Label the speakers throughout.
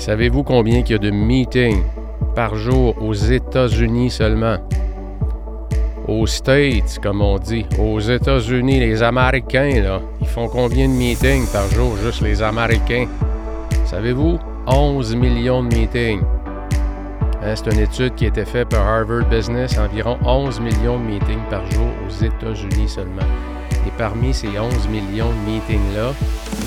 Speaker 1: Savez-vous combien il y a de meetings par jour aux États-Unis seulement? Aux States, comme on dit. Aux États-Unis, les Américains, là, ils font combien de meetings par jour, juste les Américains? Savez-vous? 11 millions de meetings. Hein, c'est une étude qui a été faite par Harvard Business, environ 11 millions de meetings par jour aux États-Unis seulement. Et parmi ces 11 millions de meetings-là,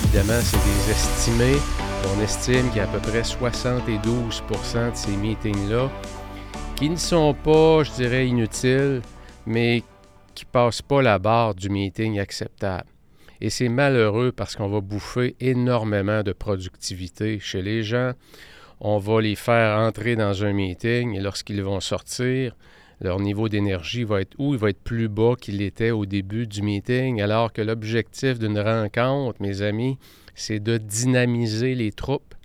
Speaker 1: évidemment, c'est des estimés. On estime qu'il y a à peu près 72% de ces meetings-là qui ne sont pas, je dirais, inutiles, mais qui ne passent pas la barre du meeting acceptable. Et c'est malheureux parce qu'on va bouffer énormément de productivité chez les gens. On va les faire entrer dans un meeting et lorsqu'ils vont sortir, leur niveau d'énergie va être où? Il va être plus bas qu'il était au début du meeting, alors que l'objectif d'une rencontre, mes amis, c'est de dynamiser les troupes,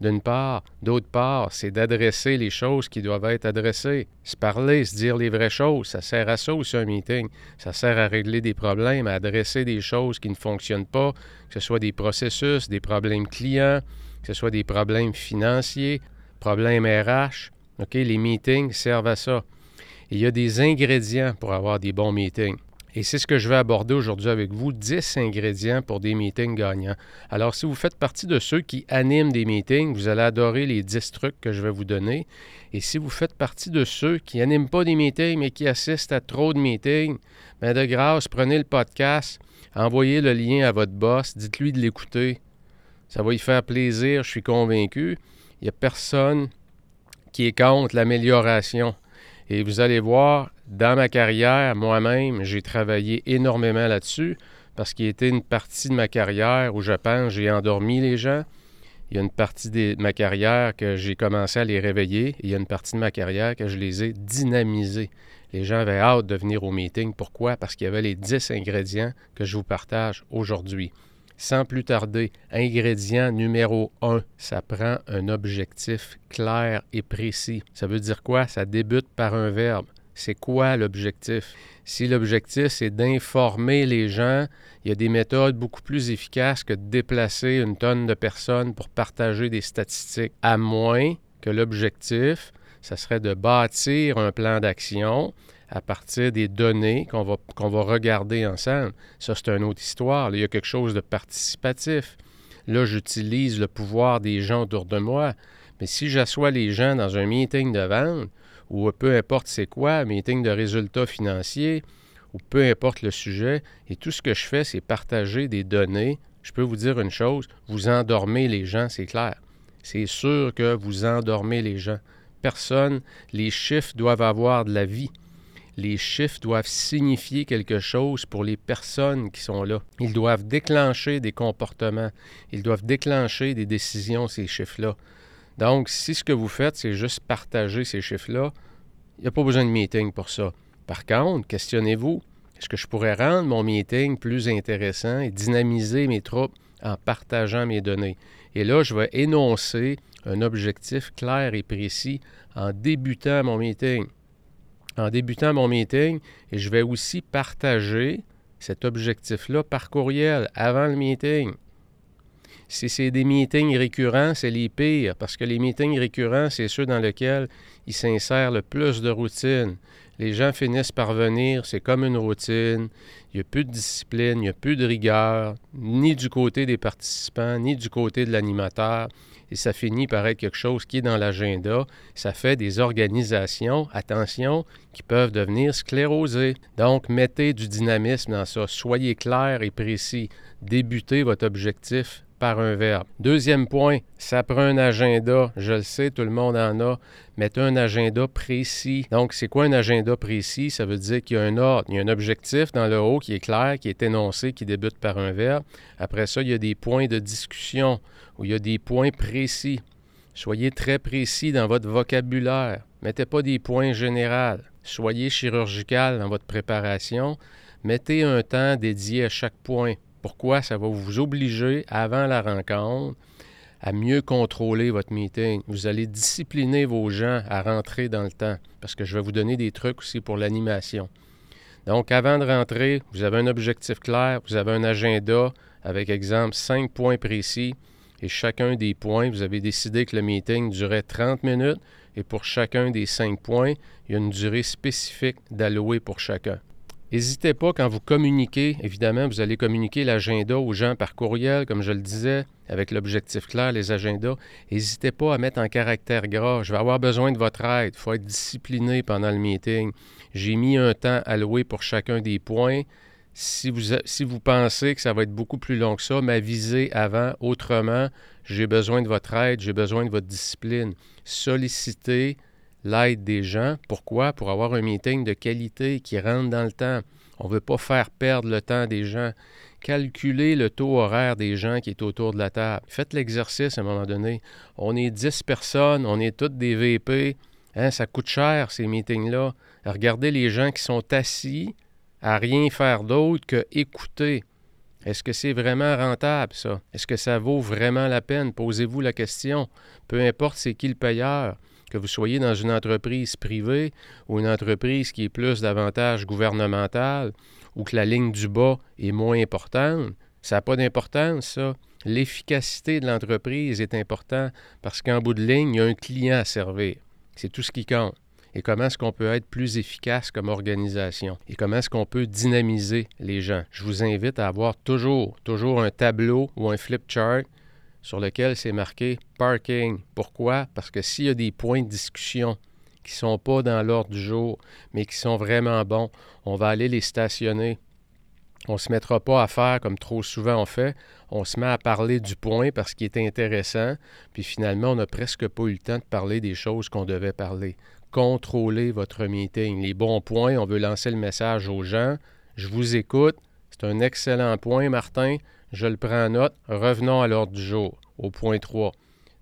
Speaker 1: d'une part. D'autre part, c'est d'adresser les choses qui doivent être adressées. Se parler, se dire les vraies choses, ça sert à ça aussi un meeting. Ça sert à régler des problèmes, à adresser des choses qui ne fonctionnent pas, que ce soit des processus, des problèmes clients, que ce soit des problèmes financiers, problèmes RH. OK, les meetings servent à ça il y a des ingrédients pour avoir des bons meetings. Et c'est ce que je vais aborder aujourd'hui avec vous, 10 ingrédients pour des meetings gagnants. Alors, si vous faites partie de ceux qui animent des meetings, vous allez adorer les 10 trucs que je vais vous donner. Et si vous faites partie de ceux qui n'animent pas des meetings, mais qui assistent à trop de meetings, bien de grâce, prenez le podcast, envoyez le lien à votre boss, dites-lui de l'écouter. Ça va lui faire plaisir, je suis convaincu. Il n'y a personne qui est contre l'amélioration. Et vous allez voir, dans ma carrière, moi-même, j'ai travaillé énormément là-dessus parce qu'il y était une partie de ma carrière où je pense j'ai endormi les gens. Il y a une partie de ma carrière que j'ai commencé à les réveiller. Il y a une partie de ma carrière que je les ai dynamisés. Les gens avaient hâte de venir au meeting. Pourquoi? Parce qu'il y avait les 10 ingrédients que je vous partage aujourd'hui. Sans plus tarder, ingrédient numéro un, ça prend un objectif clair et précis. Ça veut dire quoi? Ça débute par un verbe. C'est quoi l'objectif? Si l'objectif, c'est d'informer les gens, il y a des méthodes beaucoup plus efficaces que de déplacer une tonne de personnes pour partager des statistiques, à moins que l'objectif, ça serait de bâtir un plan d'action à partir des données qu'on va, regarder ensemble. Ça, c'est une autre histoire. il y a quelque chose de participatif. Là, j'utilise le pouvoir des gens autour de moi. Mais si j'assois les gens dans un meeting de vente, ou peu importe c'est quoi, meeting de résultats financiers, ou peu importe le sujet, et tout ce que je fais, c'est partager des données, je peux vous dire une chose, vous endormez les gens, c'est clair. C'est sûr que vous endormez les gens. Personne, les chiffres doivent avoir de la vie les chiffres doivent signifier quelque chose pour les personnes qui sont là. Ils doivent déclencher des comportements. Ils doivent déclencher des décisions, ces chiffres-là. Donc, si ce que vous faites, c'est juste partager ces chiffres-là, il n'y a pas besoin de meeting pour ça. Par contre, questionnez-vous, est-ce que je pourrais rendre mon meeting plus intéressant et dynamiser mes troupes en partageant mes données? Et là, je vais énoncer un objectif clair et précis en débutant mon meeting en débutant mon meeting et je vais aussi partager cet objectif-là par courriel avant le meeting. Si c'est des meetings récurrents, c'est les pires, parce que les meetings récurrents, c'est ceux dans lesquels il s'insère le plus de routine. Les gens finissent par venir, c'est comme une routine, il n'y a plus de discipline, il n'y a plus de rigueur, ni du côté des participants, ni du côté de l'animateur et ça finit par être quelque chose qui est dans l'agenda. Ça fait des organisations, attention, qui peuvent devenir sclérosées. Donc, mettez du dynamisme dans ça. Soyez clair et précis. Débutez votre objectif par un verbe. Deuxième point, ça prend un agenda. Je le sais, tout le monde en a. Mettez un agenda précis. Donc, c'est quoi un agenda précis? Ça veut dire qu'il y a un ordre, il y a un objectif dans le haut qui est clair, qui est énoncé, qui débute par un verbe. Après ça, il y a des points de discussion où il y a des points précis. Soyez très précis dans votre vocabulaire. Mettez pas des points généraux. Soyez chirurgical dans votre préparation. Mettez un temps dédié à chaque point. Pourquoi? Ça va vous obliger, avant la rencontre, à mieux contrôler votre meeting? Vous allez discipliner vos gens à rentrer dans le temps, parce que je vais vous donner des trucs aussi pour l'animation. Donc, avant de rentrer, vous avez un objectif clair, vous avez un agenda avec, exemple, cinq points précis. Et chacun des points, vous avez décidé que le meeting durait 30 minutes et pour chacun des cinq points, il y a une durée spécifique d'allouer pour chacun. N'hésitez pas quand vous communiquez, évidemment, vous allez communiquer l'agenda aux gens par courriel, comme je le disais, avec l'objectif clair, les agendas. N'hésitez pas à mettre en caractère gras. Je vais avoir besoin de votre aide. Il faut être discipliné pendant le meeting. J'ai mis un temps alloué pour chacun des points. Si vous, si vous pensez que ça va être beaucoup plus long que ça, m'avisez avant. Autrement, j'ai besoin de votre aide, j'ai besoin de votre discipline. Sollicitez l'aide des gens. Pourquoi? Pour avoir un meeting de qualité qui rentre dans le temps. On ne veut pas faire perdre le temps des gens. Calculez le taux horaire des gens qui est autour de la table. Faites l'exercice à un moment donné. On est 10 personnes, on est toutes des VP. Hein, ça coûte cher, ces meetings-là. Regardez les gens qui sont assis à rien faire d'autre que écouter. Est-ce que c'est vraiment rentable, ça? Est-ce que ça vaut vraiment la peine? Posez-vous la question. Peu importe c'est qui le payeur que vous soyez dans une entreprise privée ou une entreprise qui est plus davantage gouvernementale ou que la ligne du bas est moins importante, ça n'a pas d'importance, ça. L'efficacité de l'entreprise est importante parce qu'en bout de ligne, il y a un client à servir. C'est tout ce qui compte. Et comment est-ce qu'on peut être plus efficace comme organisation? Et comment est-ce qu'on peut dynamiser les gens? Je vous invite à avoir toujours, toujours un tableau ou un flip chart sur lequel c'est marqué parking. Pourquoi? Parce que s'il y a des points de discussion qui ne sont pas dans l'ordre du jour, mais qui sont vraiment bons, on va aller les stationner. On ne se mettra pas à faire comme trop souvent on fait. On se met à parler du point parce qu'il est intéressant, puis finalement, on n'a presque pas eu le temps de parler des choses qu'on devait parler. Contrôlez votre meeting. Les bons points, on veut lancer le message aux gens. Je vous écoute. C'est un excellent point, Martin. Je le prends en note. Revenons à l'ordre du jour, au point 3.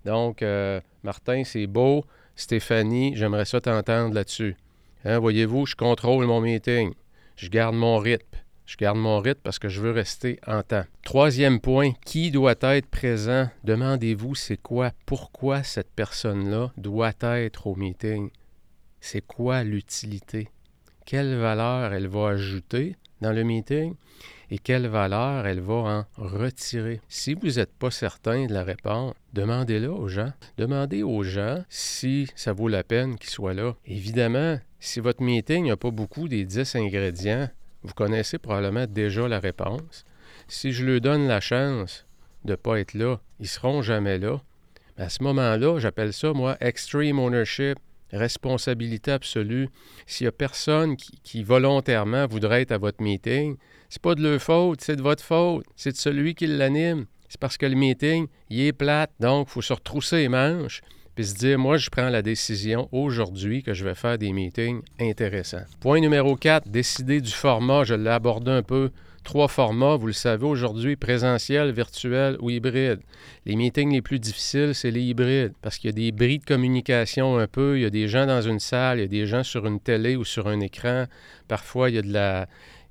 Speaker 1: Donc, euh, Martin, c'est beau. Stéphanie, j'aimerais ça t'entendre là-dessus. Hein, voyez-vous, je contrôle mon meeting. Je garde mon rythme. Je garde mon rythme parce que je veux rester en temps. Troisième point, qui doit être présent? Demandez-vous c'est quoi, pourquoi cette personne-là doit être au meeting? C'est quoi l'utilité? Quelle valeur elle va ajouter dans le meeting? Et quelle valeur elle va en retirer. Si vous n'êtes pas certain de la réponse, demandez-le aux gens. Demandez aux gens si ça vaut la peine qu'ils soient là. Évidemment, si votre meeting n'a pas beaucoup des 10 ingrédients, vous connaissez probablement déjà la réponse. Si je leur donne la chance de ne pas être là, ils seront jamais là. À ce moment-là, j'appelle ça, moi, extreme ownership responsabilité absolue. S'il n'y a personne qui, volontairement voudrait être à votre meeting, c'est pas de leur faute, c'est de votre faute. C'est de celui qui l'anime. C'est parce que le meeting, il est plate. Donc, il faut se retrousser les manches puis se dire, moi, je prends la décision aujourd'hui que je vais faire des meetings intéressants. Point numéro 4, décider du format. Je l'ai abordé un peu trois formats, vous le savez aujourd'hui, présentiel, virtuel ou hybride. Les meetings les plus difficiles, c'est les hybrides, parce qu'il y a des bris de communication un peu, il y a des gens dans une salle, il y a des gens sur une télé ou sur un écran. Parfois, il y a de la,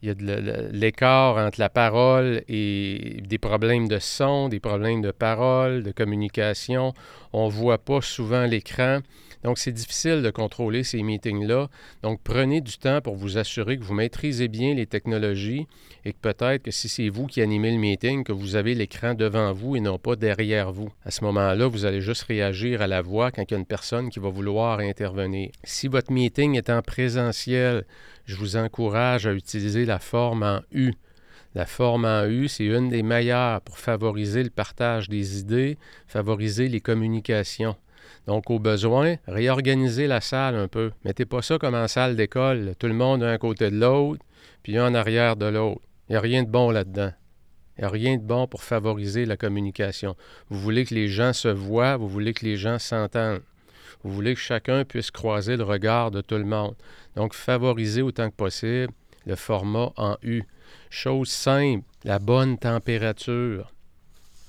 Speaker 1: il y a de l'écart entre la parole et des problèmes de son, des problèmes de parole, de communication. On ne voit pas souvent l'écran. Donc, c'est difficile de contrôler ces meetings-là. Donc, prenez du temps pour vous assurer que vous maîtrisez bien les technologies et que peut-être que si c'est vous qui animez le meeting, que vous avez l'écran devant vous et non pas derrière vous. À ce moment-là, vous allez juste réagir à la voix quand il y a une personne qui va vouloir intervenir. Si votre meeting est en présentiel, je vous encourage à utiliser la forme en U. La forme en U, c'est une des meilleures pour favoriser le partage des idées, favoriser les communications. Donc, au besoin, réorganisez la salle un peu. Mettez pas ça comme en salle d'école. Tout le monde un côté de l'autre, puis un en arrière de l'autre. Il n'y a rien de bon là-dedans. Il n'y a rien de bon pour favoriser la communication. Vous voulez que les gens se voient, vous voulez que les gens s'entendent. Vous voulez que chacun puisse croiser le regard de tout le monde. Donc, favorisez autant que possible le format en U. Chose simple, la bonne température.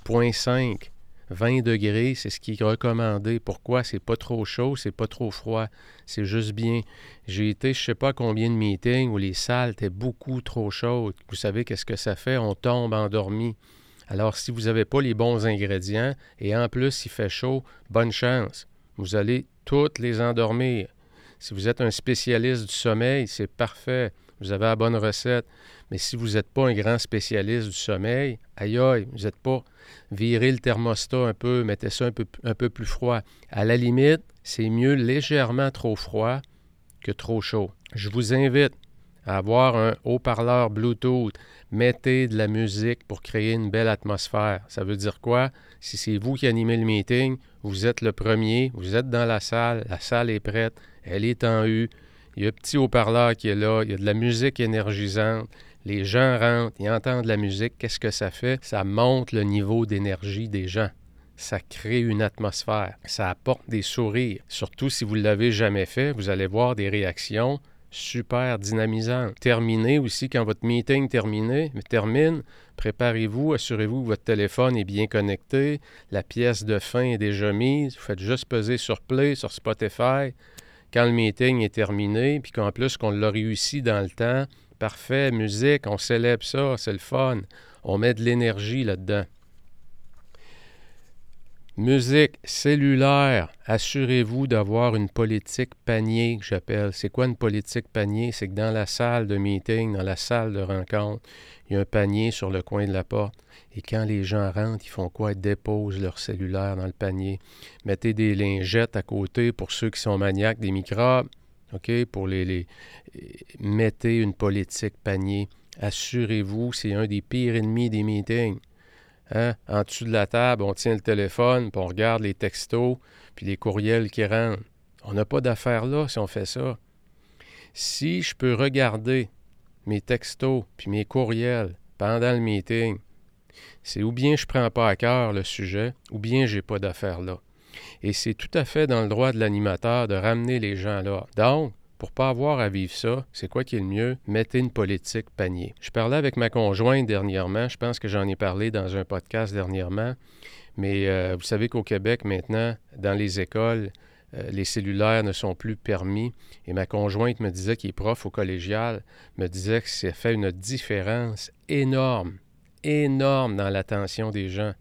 Speaker 1: Point 5. 20 degrés, c'est ce qui est recommandé. Pourquoi? C'est pas trop chaud, c'est pas trop froid. C'est juste bien. J'ai été, je sais pas combien de meetings où les salles étaient beaucoup trop chaudes. Vous savez qu'est-ce que ça fait? On tombe endormi. Alors, si vous n'avez pas les bons ingrédients et en plus il fait chaud, bonne chance. Vous allez toutes les endormir. Si vous êtes un spécialiste du sommeil, c'est parfait. Vous avez la bonne recette. Mais si vous n'êtes pas un grand spécialiste du sommeil, aïe aïe, vous n'êtes pas, virez le thermostat un peu, mettez ça un peu, plus froid. À la limite, c'est mieux légèrement trop froid que trop chaud. Je vous invite à avoir un haut-parleur Bluetooth. Mettez de la musique pour créer une belle atmosphère. Ça veut dire quoi? Si c'est vous qui animez le meeting, vous êtes le premier, vous êtes dans la salle, la salle est prête, elle est en U, il y a un petit haut-parleur qui est là, il y a de la musique énergisante, les gens rentrent, ils entendent la musique, qu'est-ce que ça fait? Ça monte le niveau d'énergie des gens. Ça crée une atmosphère, ça apporte des sourires. Surtout si vous ne l'avez jamais fait, vous allez voir des réactions super dynamisantes. Terminez aussi quand votre meeting terminé, termine, préparez-vous, assurez-vous que votre téléphone est bien connecté, la pièce de fin est déjà mise, vous faites juste peser sur Play, sur Spotify, quand le meeting est terminé, puis qu'en plus qu'on l'a réussi dans le temps, parfait, musique, on célèbre ça, c'est le fun, on met de l'énergie là-dedans. Musique cellulaire. Assurez-vous d'avoir une politique panier, que j'appelle. C'est quoi une politique panier? C'est que dans la salle de meeting, dans la salle de rencontre, il y a un panier sur le coin de la porte. Et quand les gens rentrent, ils font quoi? Ils déposent leur cellulaire dans le panier. Mettez des lingettes à côté pour ceux qui sont maniaques des microbes. OK? Pour les, les... Mettez une politique panier. Assurez-vous, c'est un des pires ennemis des meetings. Hein? En dessous de la table, on tient le téléphone, puis on regarde les textos, puis les courriels qui rentrent. On n'a pas d'affaire là si on fait ça. Si je peux regarder mes textos puis mes courriels pendant le meeting, c'est ou bien je ne prends pas à cœur le sujet, ou bien j'ai pas d'affaire là. Et c'est tout à fait dans le droit de l'animateur de ramener les gens là. Donc, pour pas avoir à vivre ça, c'est quoi qui est le mieux? Mettez une politique panier. Je parlais avec ma conjointe dernièrement, je pense que j'en ai parlé dans un podcast dernièrement, mais euh, vous savez qu'au Québec maintenant, dans les écoles, euh, les cellulaires ne sont plus permis. Et ma conjointe me disait, qui est prof au collégial, me disait que ça fait une différence énorme, énorme dans l'attention des gens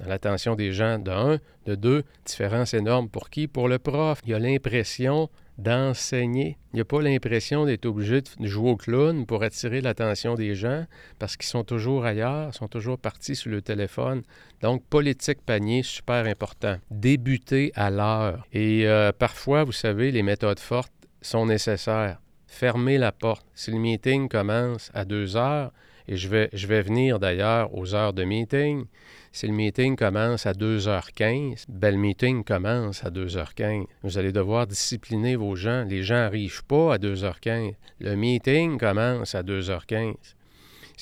Speaker 1: dans l'attention des gens, de un. De deux, différence énorme pour qui? Pour le prof. Il a l'impression d'enseigner. Il n'y a pas l'impression d'être obligé de jouer au clown pour attirer l'attention des gens parce qu'ils sont toujours ailleurs, sont toujours partis sur le téléphone. Donc, politique panier, super important. Débuter à l'heure. Et euh, parfois, vous savez, les méthodes fortes sont nécessaires. Fermer la porte. Si le meeting commence à deux heures, et je vais, je vais venir d'ailleurs aux heures de meeting, si le meeting commence à 2h15, ben le meeting commence à 2h15. Vous allez devoir discipliner vos gens. Les gens n'arrivent pas à 2h15. Le meeting commence à 2h15.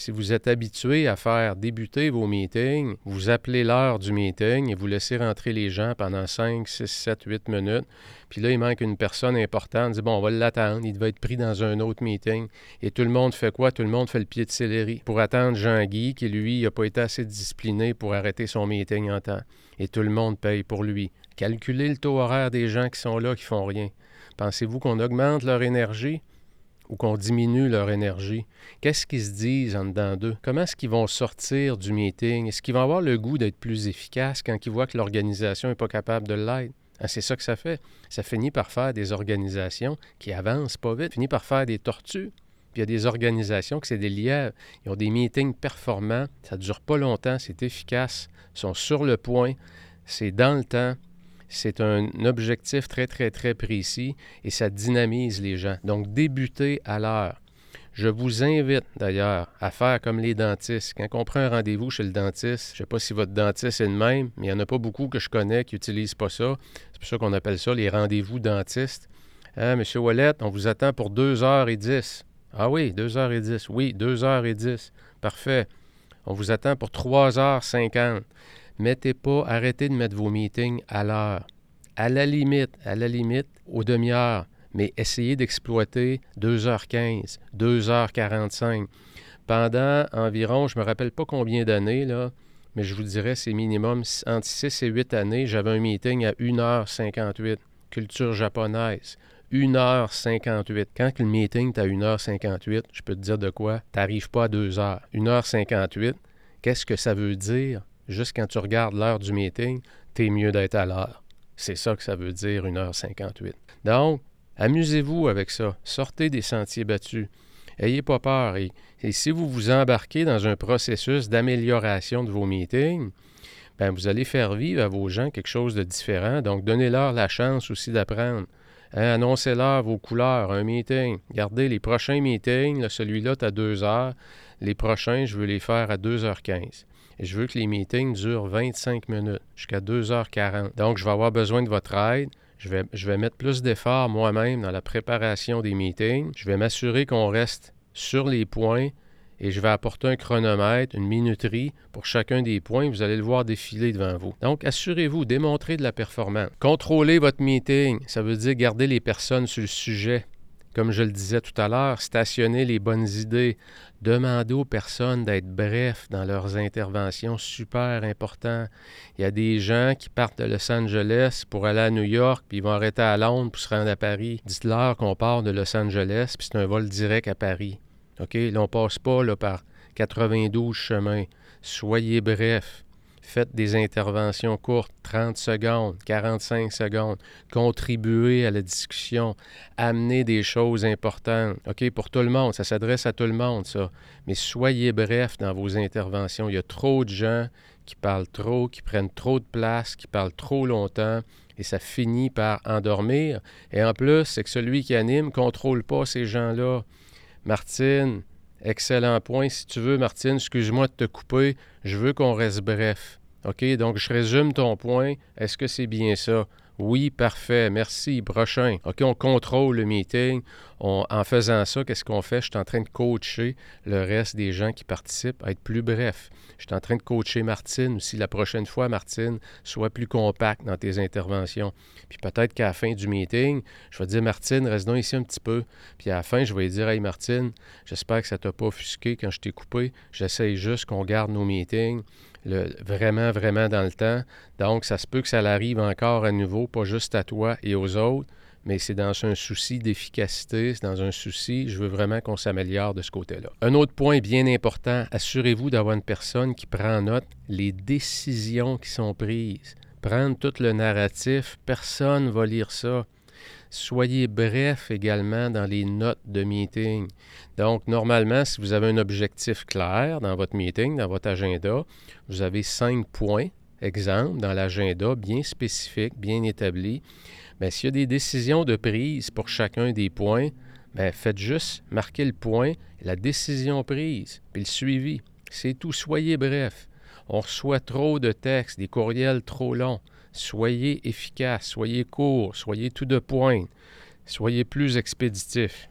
Speaker 1: Si vous êtes habitué à faire débuter vos meetings, vous appelez l'heure du meeting et vous laissez rentrer les gens pendant 5, 6, 7, 8 minutes. Puis là, il manque une personne importante. Dit, bon, on va l'attendre. Il va être pris dans un autre meeting. Et tout le monde fait quoi? Tout le monde fait le pied de céleri pour attendre Jean-Guy, qui lui, n'a pas été assez discipliné pour arrêter son meeting en temps. Et tout le monde paye pour lui. Calculez le taux horaire des gens qui sont là, qui font rien. Pensez-vous qu'on augmente leur énergie? Ou qu'on diminue leur énergie, qu'est-ce qu'ils se disent en dedans d'eux? Comment est-ce qu'ils vont sortir du meeting? Est-ce qu'ils vont avoir le goût d'être plus efficaces quand ils voient que l'organisation n'est pas capable de l'être? Ah, c'est ça que ça fait. Ça finit par faire des organisations qui avancent pas vite, finit par faire des tortues. Puis il y a des organisations qui c'est des lièvres. Ils ont des meetings performants, ça ne dure pas longtemps, c'est efficace, ils sont sur le point, c'est dans le temps, c'est un objectif très, très, très précis et ça dynamise les gens. Donc, débuter à l'heure. Je vous invite d'ailleurs à faire comme les dentistes. Quand on prend un rendez-vous chez le dentiste, je ne sais pas si votre dentiste est le même, mais il n'y en a pas beaucoup que je connais qui n'utilisent pas ça. C'est pour ça qu'on appelle ça les rendez-vous dentistes. Hein, Monsieur Wallet, on vous attend pour 2h10. Ah oui, 2h10. Oui, 2h10. Parfait. On vous attend pour 3h50 mettez pas, arrêtez de mettre vos meetings à l'heure. À la limite, à la limite, aux demi-heures, mais essayez d'exploiter 2h15, 2h45. Pendant environ, je ne me rappelle pas combien d'années, là, mais je vous dirais c'est minimum entre 6 et 8 années, j'avais un meeting à 1h58, culture japonaise. 1h58. Quand le meeting est à 1h58, je peux te dire de quoi? Tu n'arrives pas à 2h. 1h58, qu'est-ce que ça veut dire? Juste quand tu regardes l'heure du meeting, tu es mieux d'être à l'heure. C'est ça que ça veut dire 1h58. Donc, amusez-vous avec ça. Sortez des sentiers battus. Ayez pas peur. Et, si vous vous embarquez dans un processus d'amélioration de vos meetings, ben vous allez faire vivre à vos gens quelque chose de différent. Donc, donnez-leur la chance aussi d'apprendre. Hein, annoncez-leur vos couleurs, un meeting. Gardez les prochains meetings, celui-là, tu as deux heures. Les prochains, je veux les faire à 2h15. Je veux que les meetings durent 25 minutes, jusqu'à 2h40. Donc, je vais avoir besoin de votre aide. Je vais, je vais mettre plus d'efforts moi-même dans la préparation des meetings. Je vais m'assurer qu'on reste sur les points et je vais apporter un chronomètre, une minuterie pour chacun des points. Vous allez le voir défiler devant vous. Donc, assurez-vous, démontrez de la performance. Contrôlez votre meeting, ça veut dire garder les personnes sur le sujet. Comme je le disais tout à l'heure, stationner les bonnes idées, demander aux personnes d'être brefs dans leurs interventions, super important. Il y a des gens qui partent de Los Angeles pour aller à New York, puis ils vont arrêter à Londres pour se rendre à Paris. Dites-leur qu'on part de Los Angeles, puis c'est un vol direct à Paris. OK? Là, on passe pas là, par 92 chemins. Soyez brefs. Faites des interventions courtes, 30 secondes, 45 secondes. Contribuez à la discussion. Amenez des choses importantes. OK, pour tout le monde, ça s'adresse à tout le monde, ça. Mais soyez brefs dans vos interventions. Il y a trop de gens qui parlent trop, qui prennent trop de place, qui parlent trop longtemps et ça finit par endormir. Et en plus, c'est que celui qui anime ne contrôle pas ces gens-là. Martine, excellent point. Si tu veux, Martine, excuse-moi de te couper. Je veux qu'on reste bref. OK? Donc, je résume ton point. Est-ce que c'est bien ça? Oui, parfait. Merci. Prochain. OK, on contrôle le meeting. en faisant ça, qu'est-ce qu'on fait? Je suis en train de coacher le reste des gens qui participent à être plus bref. Je suis en train de coacher Martine aussi. La prochaine fois, Martine, sois plus compact dans tes interventions. Puis peut-être qu'à la fin du meeting, je vais dire Martine, reste donc ici un petit peu. Puis à la fin, je vais dire Hey Martine, j'espère que ça t'a pas offusqué quand je t'ai coupé. J'essaye juste qu'on garde nos meetings vraiment, vraiment dans le temps. Donc, ça se peut que ça arrive encore à nouveau, pas juste à toi et aux autres, mais c'est dans un souci d'efficacité, c'est dans un souci, je veux vraiment qu'on s'améliore de ce côté-là. Un autre point bien important, assurez-vous d'avoir une personne qui prend note les décisions qui sont prises. Prendre tout le narratif, personne ne va lire ça. Soyez bref également dans les notes de meeting. Donc, normalement, si vous avez un objectif clair dans votre meeting, dans votre agenda, vous avez cinq points, exemple, dans l'agenda, bien spécifique, bien établi. Bien, s'il y a des décisions de prise pour chacun des points, bien, faites juste marquer le point, la décision prise, puis le suivi. C'est tout. Soyez bref. On reçoit trop de textes, des courriels trop longs. Soyez efficace, soyez court, soyez tout de pointe, soyez plus expéditif.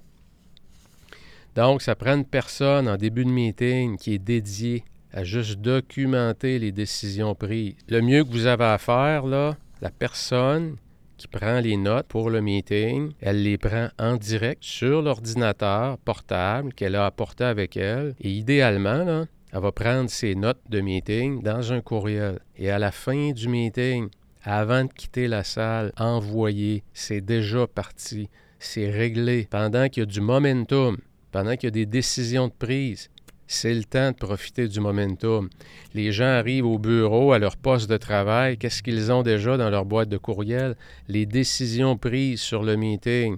Speaker 1: Donc, ça prend une personne en début de meeting qui est dédiée à juste documenter les décisions prises. Le mieux que vous avez à faire, là, la personne qui prend les notes pour le meeting, elle les prend en direct sur l'ordinateur portable qu'elle a apporté avec elle. Et idéalement, là, elle va prendre ses notes de meeting dans un courriel. Et à la fin du meeting, avant de quitter la salle, envoyer, c'est déjà parti, c'est réglé. Pendant qu'il y a du momentum, pendant qu'il y a des décisions de prise, c'est le temps de profiter du momentum. Les gens arrivent au bureau, à leur poste de travail, qu'est-ce qu'ils ont déjà dans leur boîte de courriel? Les décisions prises sur le meeting.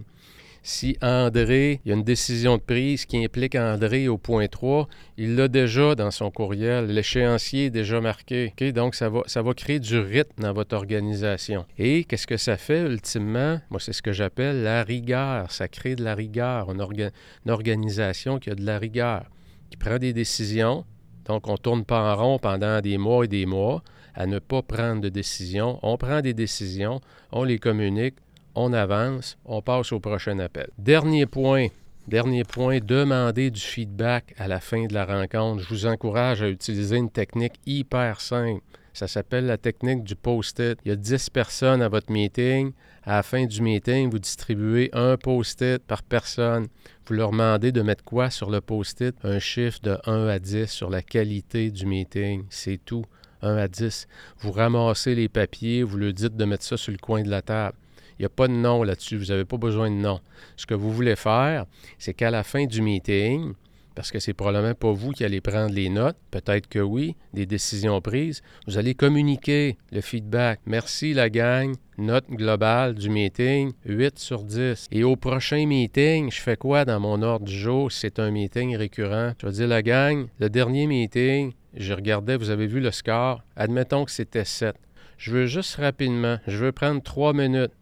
Speaker 1: Si André, il y a une décision de prise qui implique André au point 3, il l'a déjà dans son courriel. L'échéancier est déjà marqué. Donc, ça va, créer du rythme dans votre organisation. Et qu'est-ce que ça fait ultimement? Moi, c'est ce que j'appelle la rigueur. Ça crée de la rigueur. Une, une organisation qui a de la rigueur, qui prend des décisions. Donc, on ne tourne pas en rond pendant des mois et des mois à ne pas prendre de décisions. On prend des décisions, on les communique, on avance, on passe au prochain appel. Dernier point, Dernier point, demandez du feedback à la fin de la rencontre. Je vous encourage à utiliser une technique hyper simple. Ça s'appelle la technique du post-it. Il y a 10 personnes à votre meeting. À la fin du meeting, vous distribuez un post-it par personne. Vous leur demandez de mettre quoi sur le post-it? Un chiffre de 1 à 10 sur la qualité du meeting. C'est tout. 1 à 10. Vous ramassez les papiers, vous leur dites de mettre ça sur le coin de la table. Il n'y a pas de nom là-dessus. Vous n'avez pas besoin de nom. Ce que vous voulez faire, c'est qu'à la fin du meeting, parce que c'est probablement pas vous qui allez prendre les notes. Peut-être que oui, des décisions prises. Vous allez communiquer le feedback. Merci la gang. Note globale du meeting, 8 sur 10. Et au prochain meeting, je fais quoi dans mon ordre du jour? C'est un meeting récurrent? Je vais dire la gang, le dernier meeting, je regardais, vous avez vu le score? Admettons que c'était 7. Je veux juste rapidement, je veux prendre 3 minutes.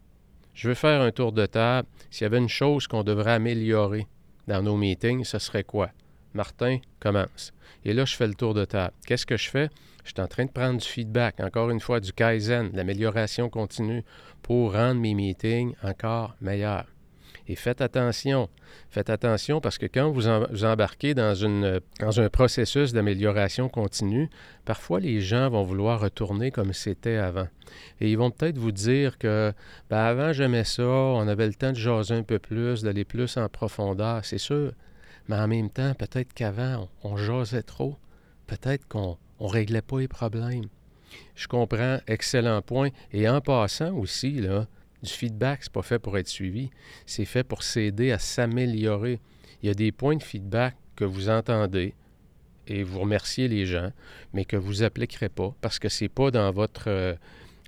Speaker 1: Je veux faire un tour de table. S'il y avait une chose qu'on devrait améliorer dans nos meetings, ce serait quoi? Martin, commence. Et là, je fais le tour de table. Qu'est-ce que je fais? Je suis en train de prendre du feedback, encore une fois, du Kaizen, l'amélioration continue pour rendre mes meetings encore meilleurs. Et faites attention. Faites attention parce que quand vous, embarquez dans, un processus d'amélioration continue, parfois les gens vont vouloir retourner comme c'était avant. Et ils vont peut-être vous dire que ben avant j'aimais ça, on avait le temps de jaser un peu plus, d'aller plus en profondeur, c'est sûr. Mais en même temps, peut-être qu'avant, on, jasait trop. Peut-être qu'on ne réglait pas les problèmes. Je comprends, excellent point. Et en passant aussi, là, du feedback, c'est pas fait pour être suivi. C'est fait pour s'aider à s'améliorer. Il y a des points de feedback que vous entendez et vous remerciez les gens, mais que vous n'appliquerez pas parce que c'est pas dans votre euh,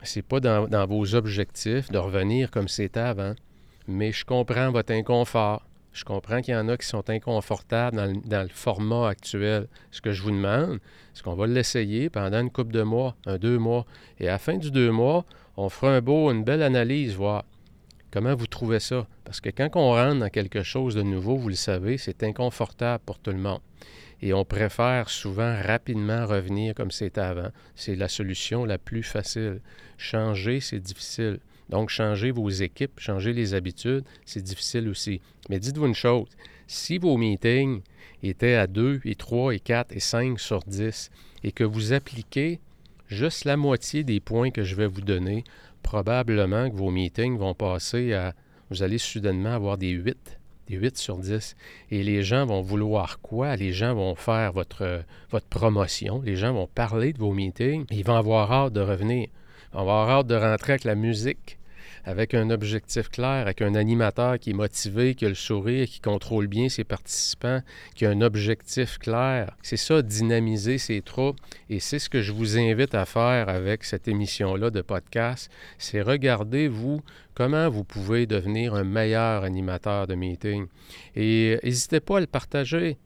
Speaker 1: c'est pas dans, dans, vos objectifs de revenir comme c'était avant. Mais je comprends votre inconfort. Je comprends qu'il y en a qui sont inconfortables dans le, format actuel. Ce que je vous demande, c'est qu'on va l'essayer pendant une couple de mois, un deux mois. Et à la fin du deux mois, on fera un beau, une belle analyse, voir comment vous trouvez ça. Parce que quand on rentre dans quelque chose de nouveau, vous le savez, c'est inconfortable pour tout le monde. Et on préfère souvent rapidement revenir comme c'était avant. C'est la solution la plus facile. Changer, c'est difficile. Donc, changer vos équipes, changer les habitudes, c'est difficile aussi. Mais dites-vous une chose, si vos meetings étaient à 2 et 3 et 4 et 5 sur 10 et que vous appliquez juste la moitié des points que je vais vous donner, probablement que vos meetings vont passer à, vous allez soudainement avoir des 8, des 8 sur 10. Et les gens vont vouloir quoi? Les gens vont faire votre, votre promotion, les gens vont parler de vos meetings, ils vont avoir hâte de revenir. Ils vont avoir hâte de rentrer avec la musique avec un objectif clair, avec un animateur qui est motivé, qui a le sourire, qui contrôle bien ses participants, qui a un objectif clair. C'est ça, dynamiser ses troupes. Et c'est ce que je vous invite à faire avec cette émission-là de podcast. C'est regarder, vous, comment vous pouvez devenir un meilleur animateur de meeting. Et n'hésitez pas à le partager.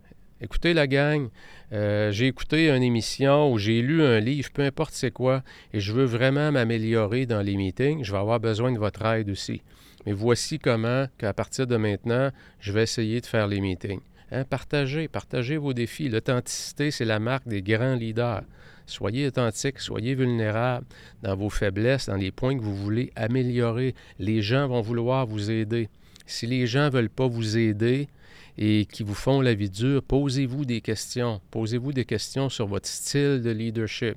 Speaker 1: Écoutez la gang, euh, j'ai écouté une émission ou j'ai lu un livre, peu importe c'est quoi, et je veux vraiment m'améliorer dans les meetings, je vais avoir besoin de votre aide aussi. Mais voici comment, qu'à partir de maintenant, je vais essayer de faire les meetings. Hein, partagez, partagez vos défis. L'authenticité, c'est la marque des grands leaders. Soyez authentique, soyez vulnérable dans vos faiblesses, dans les points que vous voulez améliorer. Les gens vont vouloir vous aider. Si les gens ne veulent pas vous aider, et qui vous font la vie dure, posez-vous des questions. Posez-vous des questions sur votre style de leadership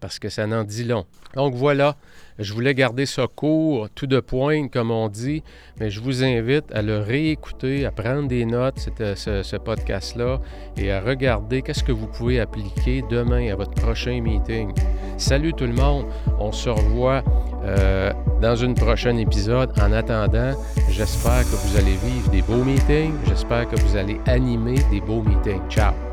Speaker 1: parce que ça n'en dit long. Donc voilà, je voulais garder ça court, tout de pointe, comme on dit, mais je vous invite à le réécouter, à prendre des notes, ce, ce podcast-là, et à regarder qu'est-ce que vous pouvez appliquer demain à votre prochain meeting. Salut tout le monde, on se revoit euh, dans un prochain épisode. En attendant, j'espère que vous allez vivre des beaux meetings, j'espère que vous allez animer des beaux meetings. Ciao!